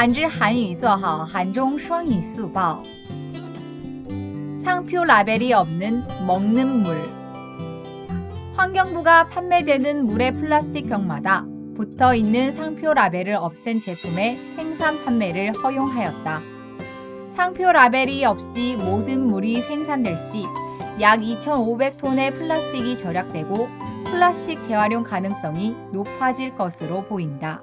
한지 한유 做好 한종 수학인 수법 상표 라벨이 없는 먹는 물 환경부가 판매되는 물의 플라스틱 병마다 붙어 있는 상표 라벨을 없앤 제품의 생산 판매를 허용하였다. 상표 라벨이 없이 모든 물이 생산될 시 약 2,500톤의 플라스틱이 절약되고 플라스틱 재활용 가능성이 높아질 것으로 보인다.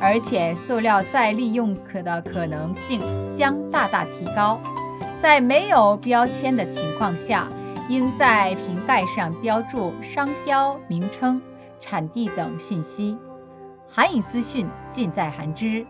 而且塑料再利用可的可能性将大大提高。在没有标签的情况下，应在瓶盖上标注商标名称、产地等信息。韩语资讯尽在韩知。